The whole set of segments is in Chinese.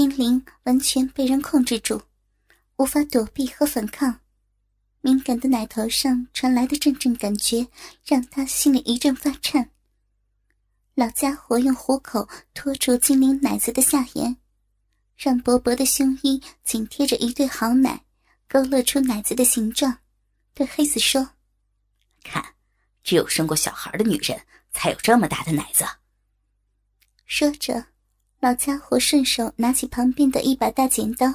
金灵完全被人控制住，无法躲避和反抗。敏感的奶头上传来的阵阵感觉，让他心里一阵发颤。老家伙用虎口托住金灵奶子的下沿，让薄薄的胸衣紧贴着一对好奶，勾勒出奶子的形状，对黑子说：“看，只有生过小孩的女人才有这么大的奶子。”说着，老家伙顺手拿起旁边的一把大剪刀，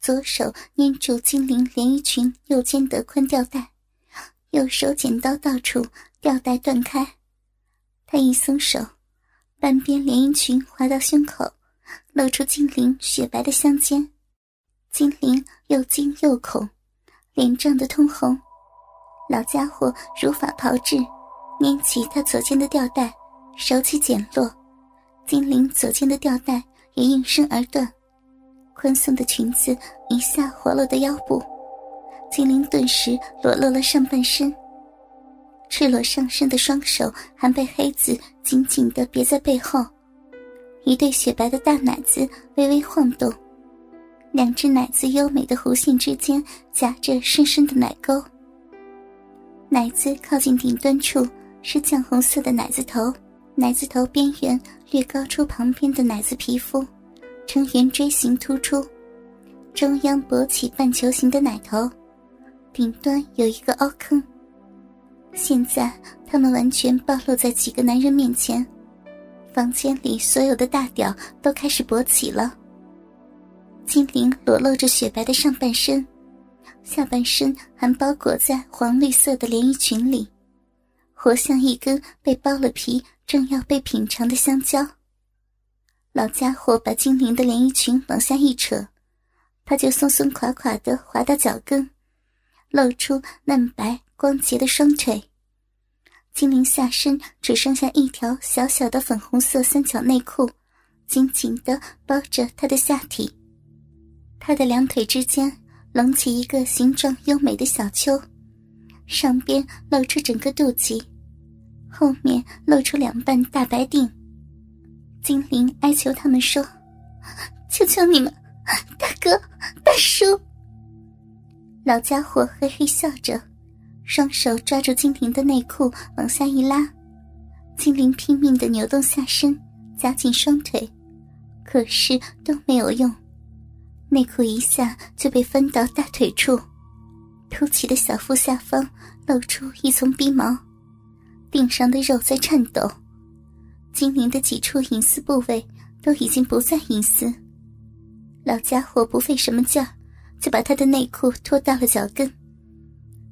左手捏住精灵连衣裙右肩的宽吊带，右手剪刀到处，吊带断开。他一松手，半边连衣裙滑到胸口，露出精灵雪白的香肩。精灵又惊又恐，脸涨得通红。老家伙如法炮制，捏起他左肩的吊带，手起剪落。金灵左肩的吊带也应声而断，宽松的裙子一下滑落的腰部，金灵顿时裸露了上半身。赤裸上身的双手还被黑子紧紧地别在背后，一对雪白的大奶子微微晃动，两只奶子优美的弧线之间夹着深深的奶沟。奶子靠近顶端处是酱红色的奶子头。奶子头边缘略高出旁边的奶子皮肤，呈圆锥形突出，中央勃起半球形的奶头，顶端有一个凹坑。现在他们完全暴露在几个男人面前，房间里所有的大屌都开始勃起了。金灵裸露着雪白的上半身，下半身还包裹在黄绿色的连衣裙里，活像一根被剥了皮。正要被品尝的香蕉，老家伙把精灵的连衣裙往下一扯，他就松松垮垮的滑到脚跟，露出嫩白光洁的双腿。精灵下身只剩下一条小小的粉红色三角内裤，紧紧的包着他的下体。他的两腿之间隆起一个形状优美的小丘，上边露出整个肚脐。后面露出两瓣大白腚，精灵哀求他们说：“求求你们，大哥、大叔。”老家伙嘿嘿笑着，双手抓住精灵的内裤往下一拉，精灵拼命的扭动下身，夹紧双腿，可是都没有用，内裤一下就被分到大腿处，凸起的小腹下方露出一丛逼毛。腚上的肉在颤抖，精灵的几处隐私部位都已经不再隐私。老家伙不费什么劲儿，就把他的内裤脱到了脚跟，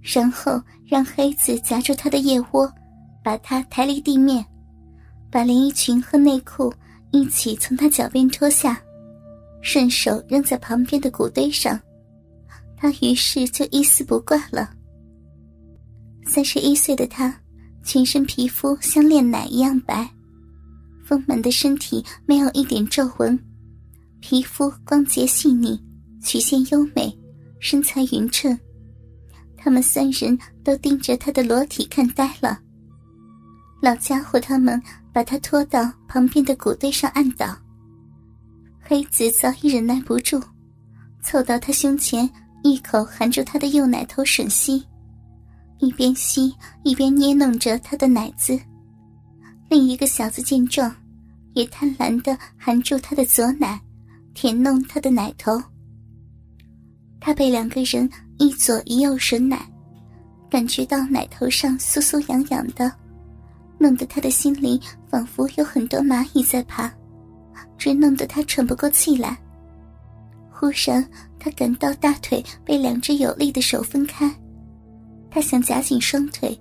然后让黑子夹住他的腋窝，把他抬离地面，把连衣裙和内裤一起从他脚边脱下，顺手扔在旁边的谷堆上。他于是就一丝不挂了。三十一岁的他。全身皮肤像炼奶一样白，丰满的身体没有一点皱纹，皮肤光洁细腻，曲线优美，身材匀称。他们三人都盯着他的裸体看呆了。老家伙他们把他拖到旁边的谷堆上按倒。黑子早已忍耐不住，凑到他胸前，一口含住他的右奶头吮吸。一边吸一边捏弄着他的奶子，另一个小子见状，也贪婪的含住他的左奶，舔弄他的奶头。他被两个人一左一右吮奶，感觉到奶头上酥酥痒痒的，弄得他的心里仿佛有很多蚂蚁在爬，直弄得他喘不过气来。忽然，他感到大腿被两只有力的手分开。他想夹紧双腿，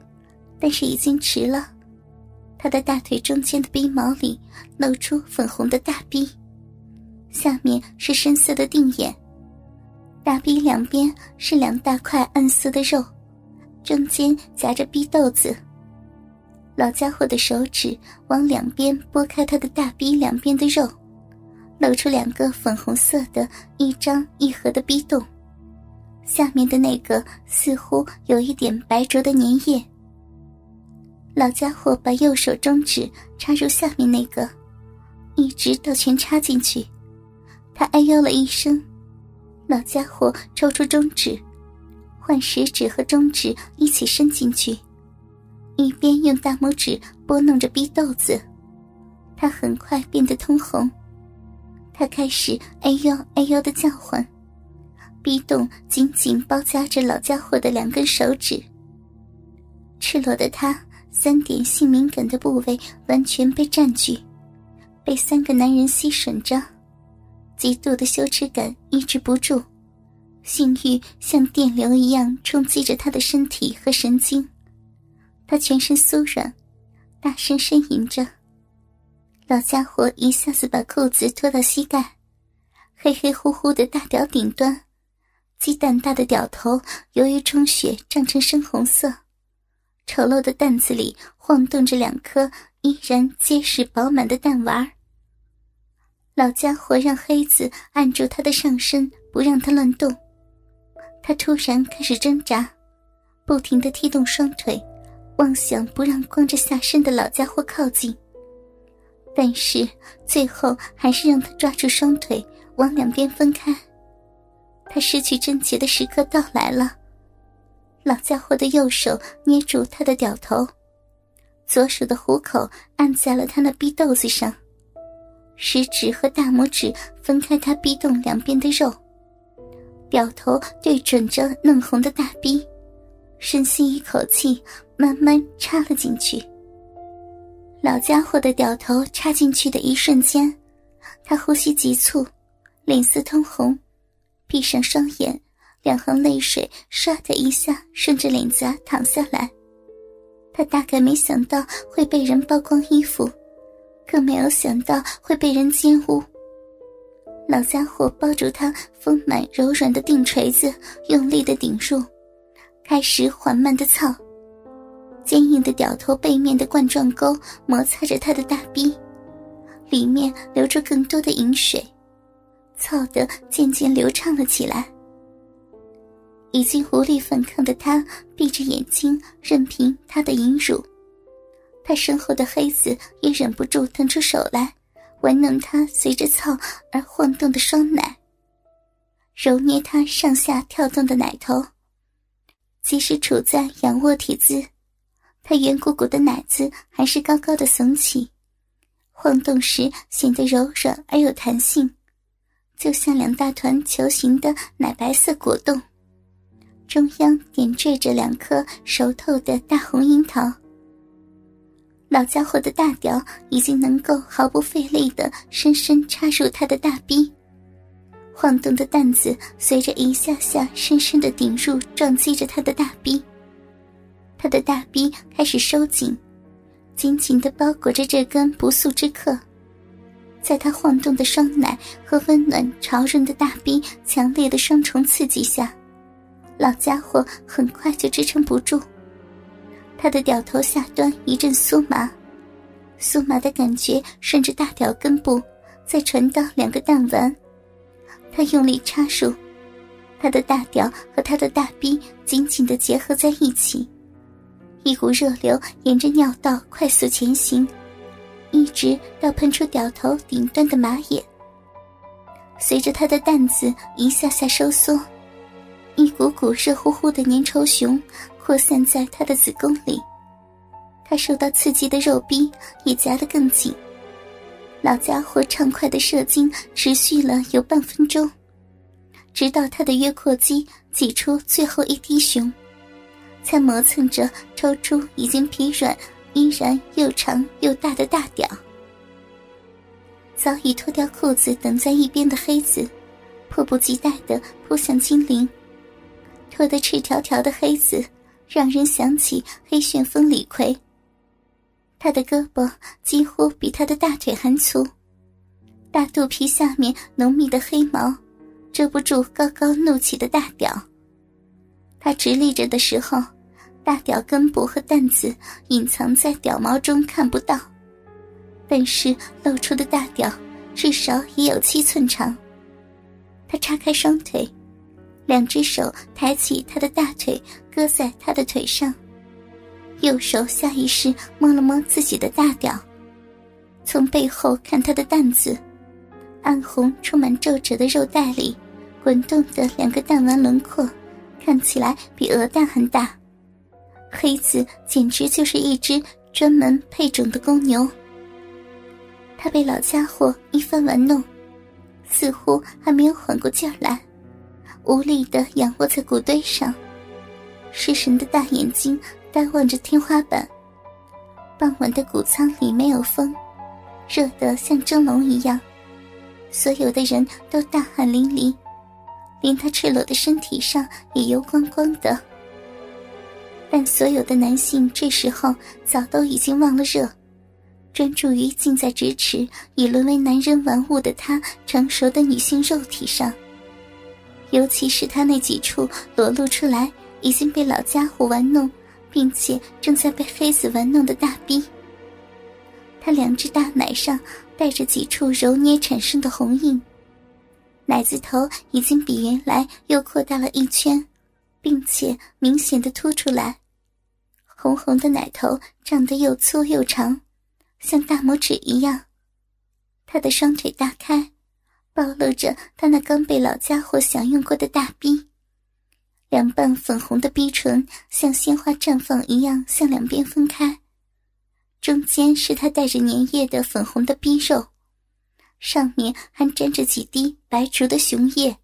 但是已经迟了。他的大腿中间的逼毛里露出粉红的大逼，下面是深色的腚眼。大逼两边是两大块暗色的肉，中间夹着逼豆子。老家伙的手指往两边拨开他的大逼两边的肉，露出两个粉红色的一张一合的逼洞。下面的那个似乎有一点白灼的粘液。老家伙把右手中指插入下面那个，一直到全插进去，他哎呦了一声，老家伙抽出中指，换食指和中指一起伸进去，一边用大拇指拨弄着逼豆子。他很快变得通红，他开始哎呦哎呦的叫唤，逼洞紧紧包夹着老家伙的两根手指。赤裸的他，三点性敏感的部位完全被占据，被三个男人吸吮着，极度的羞耻感抑制不住，性欲像电流一样冲击着他的身体和神经，他全身酥软，大声呻吟着。老家伙一下子把裤子脱到膝盖，黑黑乎乎的大屌顶端，鸡蛋大的屌头由于充血胀成深红色。丑陋的蛋子里晃动着两颗依然结实饱满的蛋丸老家伙让黑子按住他的上身，不让他乱动。他突然开始挣扎，不停的踢动双腿，妄想不让光着下身的老家伙靠近。但是最后还是让他抓住双腿，往两边分开。他失去贞洁的时刻到来了。老家伙的右手捏住他的屌头，左手的虎口按在了他那逼豆子上，食指和大拇指分开他逼洞两边的肉，屌头对准着嫩红的大逼，深吸一口气，慢慢插了进去。老家伙的屌头插进去的一瞬间，他呼吸急促，脸色通红，闭上双眼。两行泪水唰的一下顺着脸颊淌下来，他大概没想到会被人剥光衣服，更没有想到会被人奸污。老家伙抱住他丰满柔软的腚锤子，用力的顶入，开始缓慢的操，坚硬的屌头背面的冠状沟摩擦着他的大臂，里面流出更多的饮水，操得渐渐流畅了起来。已经无力反抗的他，闭着眼睛，任凭他的淫辱。他身后的黑子也忍不住腾出手来，玩弄他随着操而晃动的双奶，揉捏他上下跳动的奶头。即使处在仰卧体姿，他圆鼓鼓的奶子还是高高的耸起，晃动时显得柔软而有弹性，就像两大团球形的奶白色果冻。中央点缀着两颗熟透的大红樱桃。老家伙的大屌已经能够毫不费力的深深插入他的大逼，晃动的担子随着一下下深深的顶入，撞击着他的大逼。他的大逼开始收紧，紧紧的包裹着这根不速之客。在他晃动的双奶和温暖潮润的大逼强烈的双重刺激下。老家伙很快就支撑不住，他的屌头下端一阵酥麻，酥麻的感觉顺着大屌根部再传到两个弹丸，他用力插入，他的大屌和他的大逼紧紧的结合在一起，一股热流沿着尿道快速前行，一直到喷出屌头顶端的马眼，随着他的蛋子一下下收缩。一股股热乎乎的粘稠熊扩散在他的子宫里，他受到刺激的肉壁也夹得更紧。老家伙畅快的射精持续了有半分钟，直到他的约阔肌挤出最后一滴熊，才磨蹭着抽出已经疲软、依然又长又大的大屌。早已脱掉裤子等在一边的黑子，迫不及待地扑向精灵。脱得赤条条的黑子，让人想起黑旋风李逵。他的胳膊几乎比他的大腿还粗，大肚皮下面浓密的黑毛，遮不住高高怒起的大屌。他直立着的时候，大屌根部和蛋子隐藏在屌毛中看不到，但是露出的大屌至少也有七寸长。他叉开双腿。两只手抬起他的大腿，搁在他的腿上，右手下意识摸了摸自己的大屌，从背后看他的蛋子，暗红、充满皱褶的肉带里，滚动的两个蛋丸轮廓，看起来比鹅蛋还大。黑子简直就是一只专门配种的公牛。他被老家伙一番玩弄，似乎还没有缓过劲儿来，无力的仰卧在谷堆上，失神的大眼睛呆望着天花板。傍晚的谷仓里没有风，热得像蒸笼一样，所有的人都大汗淋漓，连他赤裸的身体上也油光光的。但所有的男性这时候早都已经忘了热，专注于近在咫尺已沦为男人玩物的他成熟的女性肉体上。尤其是他那几处裸露出来已经被老家伙玩弄，并且正在被黑子玩弄的大逼。他两只大奶上带着几处揉捏产生的红印，奶子头已经比原来又扩大了一圈，并且明显的凸出来。红红的奶头长得又粗又长，像大拇指一样。他的双腿大开，暴露着他那刚被老家伙享用过的大逼。两瓣粉红的逼唇像鲜花绽放一样向两边分开，中间是他带着粘液的粉红的逼肉，上面还沾着几滴白灼的雄液。